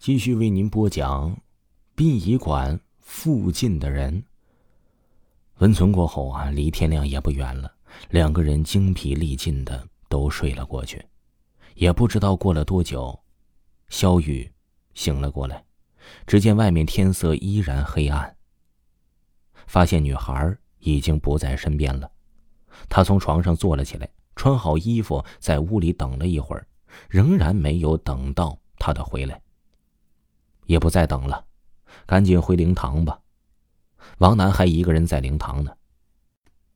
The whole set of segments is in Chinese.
继续为您播讲殡仪馆附近的人。温存过后啊，离天亮也不远了，两个人精疲力尽的都睡了过去。也不知道过了多久，肖雨醒了过来，只见外面天色依然黑暗。发现女孩已经不在身边了，他从床上坐了起来，穿好衣服，在屋里等了一会儿，仍然没有等到她的回来。也不再等了，赶紧回灵堂吧。王楠还一个人在灵堂呢。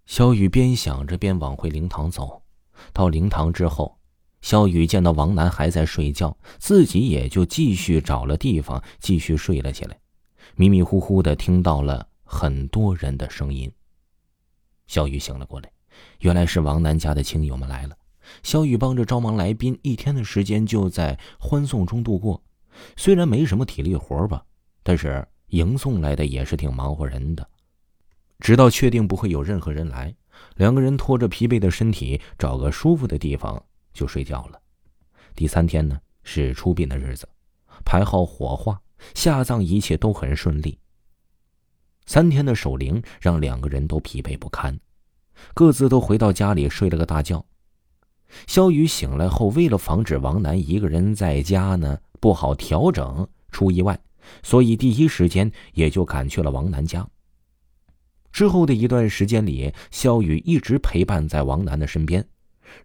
肖雨边想着边往回灵堂走。到灵堂之后，肖雨见到王楠还在睡觉，自己也就继续找了地方继续睡了起来。迷迷糊糊的听到了很多人的声音。肖雨醒了过来，原来是王楠家的亲友们来了。肖雨帮着招忙来宾，一天的时间就在欢送中度过。虽然没什么体力活吧，但是迎送来的也是挺忙活人的。直到确定不会有任何人来，两个人拖着疲惫的身体，找个舒服的地方就睡觉了。第三天呢，是出殡的日子，排好火化、下葬，一切都很顺利。三天的守灵让两个人都疲惫不堪，各自都回到家里睡了个大觉。肖雨醒来后，为了防止王楠一个人在家呢。不好调整出意外，所以第一时间也就赶去了王楠家。之后的一段时间里，肖雨一直陪伴在王楠的身边，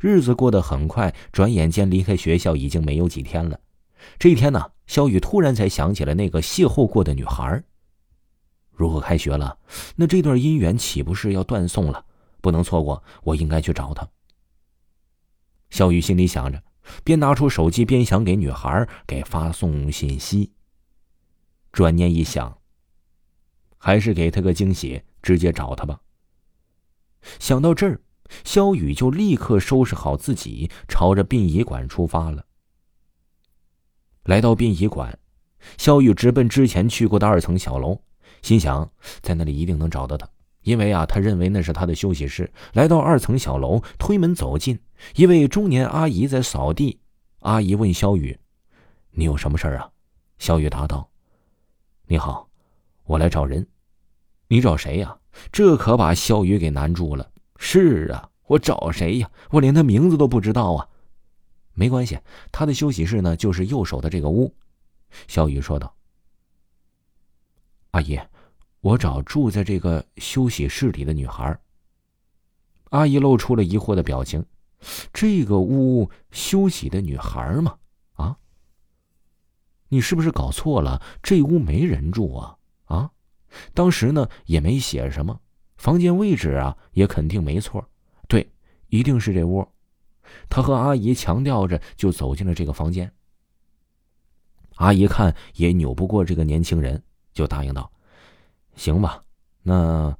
日子过得很快，转眼间离开学校已经没有几天了。这一天呢，肖雨突然才想起了那个邂逅过的女孩。如果开学了，那这段姻缘岂不是要断送了？不能错过，我应该去找她。肖雨心里想着。边拿出手机边想给女孩给发送信息。转念一想，还是给她个惊喜，直接找她吧。想到这儿，肖雨就立刻收拾好自己，朝着殡仪馆出发了。来到殡仪馆，肖雨直奔之前去过的二层小楼，心想在那里一定能找到她。因为啊，他认为那是他的休息室。来到二层小楼，推门走进，一位中年阿姨在扫地。阿姨问肖雨：“你有什么事儿啊？”肖雨答道：“你好，我来找人。你找谁呀？”这可把肖雨给难住了。是啊，我找谁呀？我连他名字都不知道啊。没关系，他的休息室呢，就是右手的这个屋。肖雨说道：“阿姨。”我找住在这个休息室里的女孩。阿姨露出了疑惑的表情：“这个屋休息的女孩吗？啊？你是不是搞错了？这屋没人住啊！啊？当时呢也没写什么，房间位置啊也肯定没错。对，一定是这屋。”他和阿姨强调着，就走进了这个房间。阿姨看也扭不过这个年轻人，就答应道。行吧，那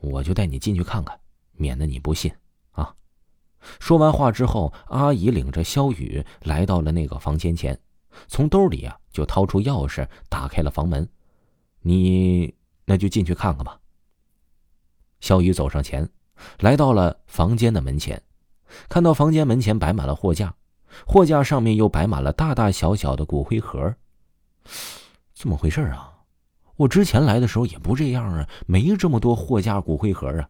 我就带你进去看看，免得你不信啊！说完话之后，阿姨领着肖雨来到了那个房间前，从兜里啊就掏出钥匙，打开了房门。你那就进去看看吧。肖雨走上前，来到了房间的门前，看到房间门前摆满了货架，货架上面又摆满了大大小小的骨灰盒。怎么回事啊？我之前来的时候也不这样啊，没这么多货架骨灰盒啊。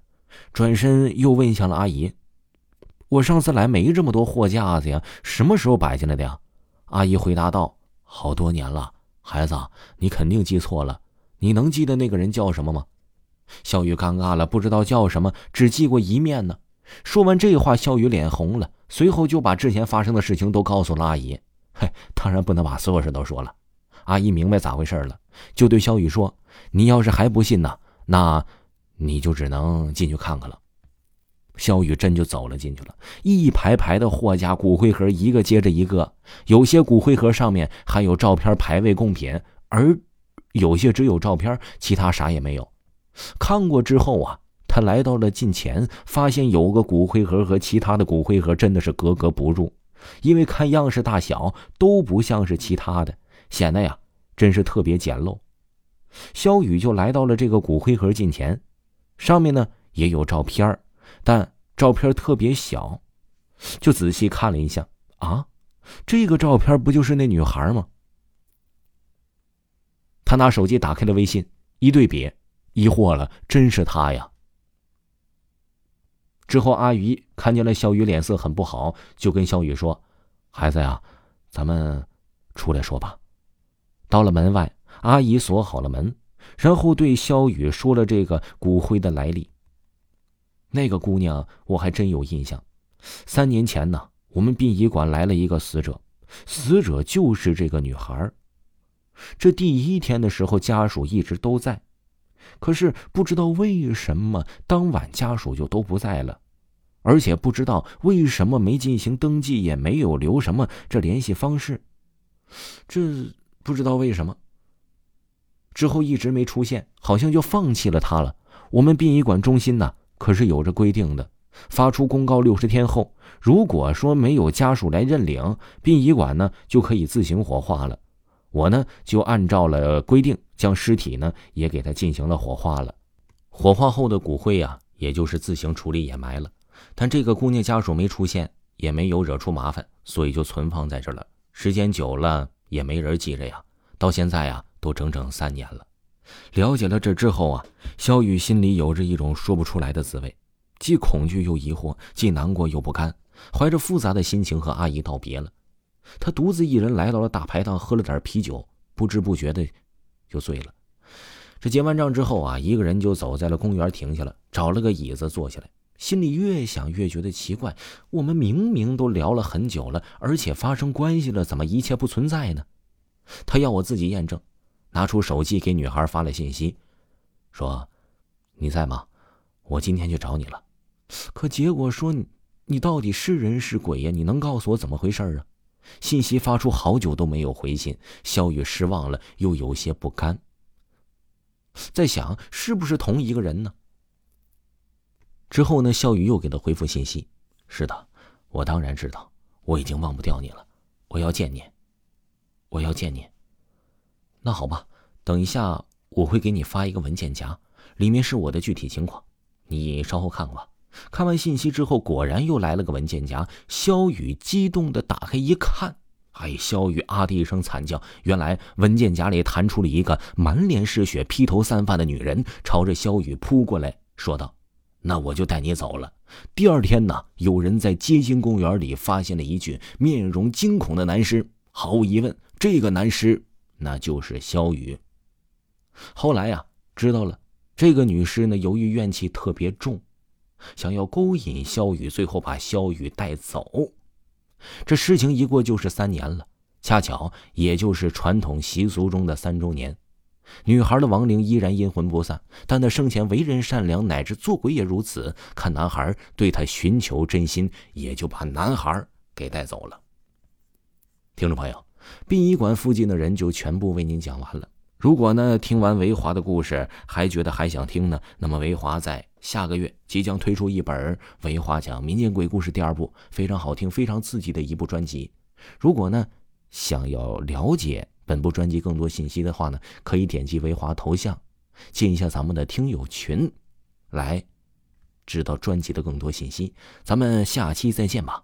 转身又问向了阿姨：“我上次来没这么多货架子呀，什么时候摆进来的呀？”阿姨回答道：“好多年了，孩子，你肯定记错了。你能记得那个人叫什么吗？”小雨尴尬了，不知道叫什么，只记过一面呢。说完这话，小雨脸红了，随后就把之前发生的事情都告诉了阿姨。嘿，当然不能把所有事都说了。阿姨明白咋回事了，就对肖雨说：“你要是还不信呢，那你就只能进去看看了。”肖雨真就走了进去了。一排排的货架骨灰盒，一个接着一个，有些骨灰盒上面还有照片牌位贡品，而有些只有照片，其他啥也没有。看过之后啊，他来到了近前，发现有个骨灰盒和其他的骨灰盒真的是格格不入，因为看样式大小都不像是其他的。显得呀，真是特别简陋。肖雨就来到了这个骨灰盒近前，上面呢也有照片但照片特别小。就仔细看了一下，啊，这个照片不就是那女孩吗？他拿手机打开了微信，一对比，疑惑了，真是她呀。之后，阿姨看见了小雨脸色很不好，就跟小雨说：“孩子呀，咱们出来说吧。”到了门外，阿姨锁好了门，然后对肖雨说了这个骨灰的来历。那个姑娘我还真有印象，三年前呢，我们殡仪馆来了一个死者，死者就是这个女孩。这第一天的时候，家属一直都在。可是不知道为什么当晚家属就都不在了，而且不知道为什么没进行登记，也没有留什么这联系方式，这不知道为什么。之后一直没出现，好像就放弃了他了。我们殡仪馆中心呢，可是有着规定的，发出公告六十天后，如果说没有家属来认领，殡仪馆呢就可以自行火化了。我呢就按照了规定，将尸体呢也给他进行了火化了。火化后的骨灰呀，也就是自行处理掩埋了。但这个姑娘家属没出现，也没有惹出麻烦，所以就存放在这了。时间久了也没人记着呀。到现在呀，都整整三年了。了解了这之后啊，肖雨心里有着一种说不出来的滋味，既恐惧又疑惑，既难过又不甘，怀着复杂的心情和阿姨道别了。他独自一人来到了大排档，喝了点啤酒，不知不觉的就醉了。这结完账之后啊，一个人就走在了公园，停下了，找了个椅子坐下来，心里越想越觉得奇怪：我们明明都聊了很久了，而且发生关系了，怎么一切不存在呢？他要我自己验证，拿出手机给女孩发了信息，说：“你在吗？我今天去找你了。”可结果说：“你你到底是人是鬼呀？你能告诉我怎么回事啊？”信息发出好久都没有回信，肖雨失望了，又有些不甘。在想是不是同一个人呢？之后呢？肖雨又给他回复信息：“是的，我当然知道，我已经忘不掉你了，我要见你，我要见你。”那好吧，等一下我会给你发一个文件夹，里面是我的具体情况，你稍后看吧。看完信息之后，果然又来了个文件夹。肖雨激动的打开一看，哎，肖雨啊的一声惨叫。原来文件夹里弹出了一个满脸是血、披头散发的女人，朝着肖雨扑过来，说道：“那我就带你走了。”第二天呢，有人在街心公园里发现了一具面容惊恐的男尸。毫无疑问，这个男尸那就是肖雨。后来呀，知道了，这个女尸呢，由于怨气特别重。想要勾引萧雨，最后把萧雨带走。这事情一过就是三年了，恰巧也就是传统习俗中的三周年。女孩的亡灵依然阴魂不散，但她生前为人善良，乃至做鬼也如此。看男孩对她寻求真心，也就把男孩给带走了。听众朋友，殡仪馆附近的人就全部为您讲完了。如果呢，听完维华的故事还觉得还想听呢，那么维华在下个月即将推出一本《维华讲民间鬼故事》第二部，非常好听、非常刺激的一部专辑。如果呢，想要了解本部专辑更多信息的话呢，可以点击维华头像，进一下咱们的听友群，来知道专辑的更多信息。咱们下期再见吧。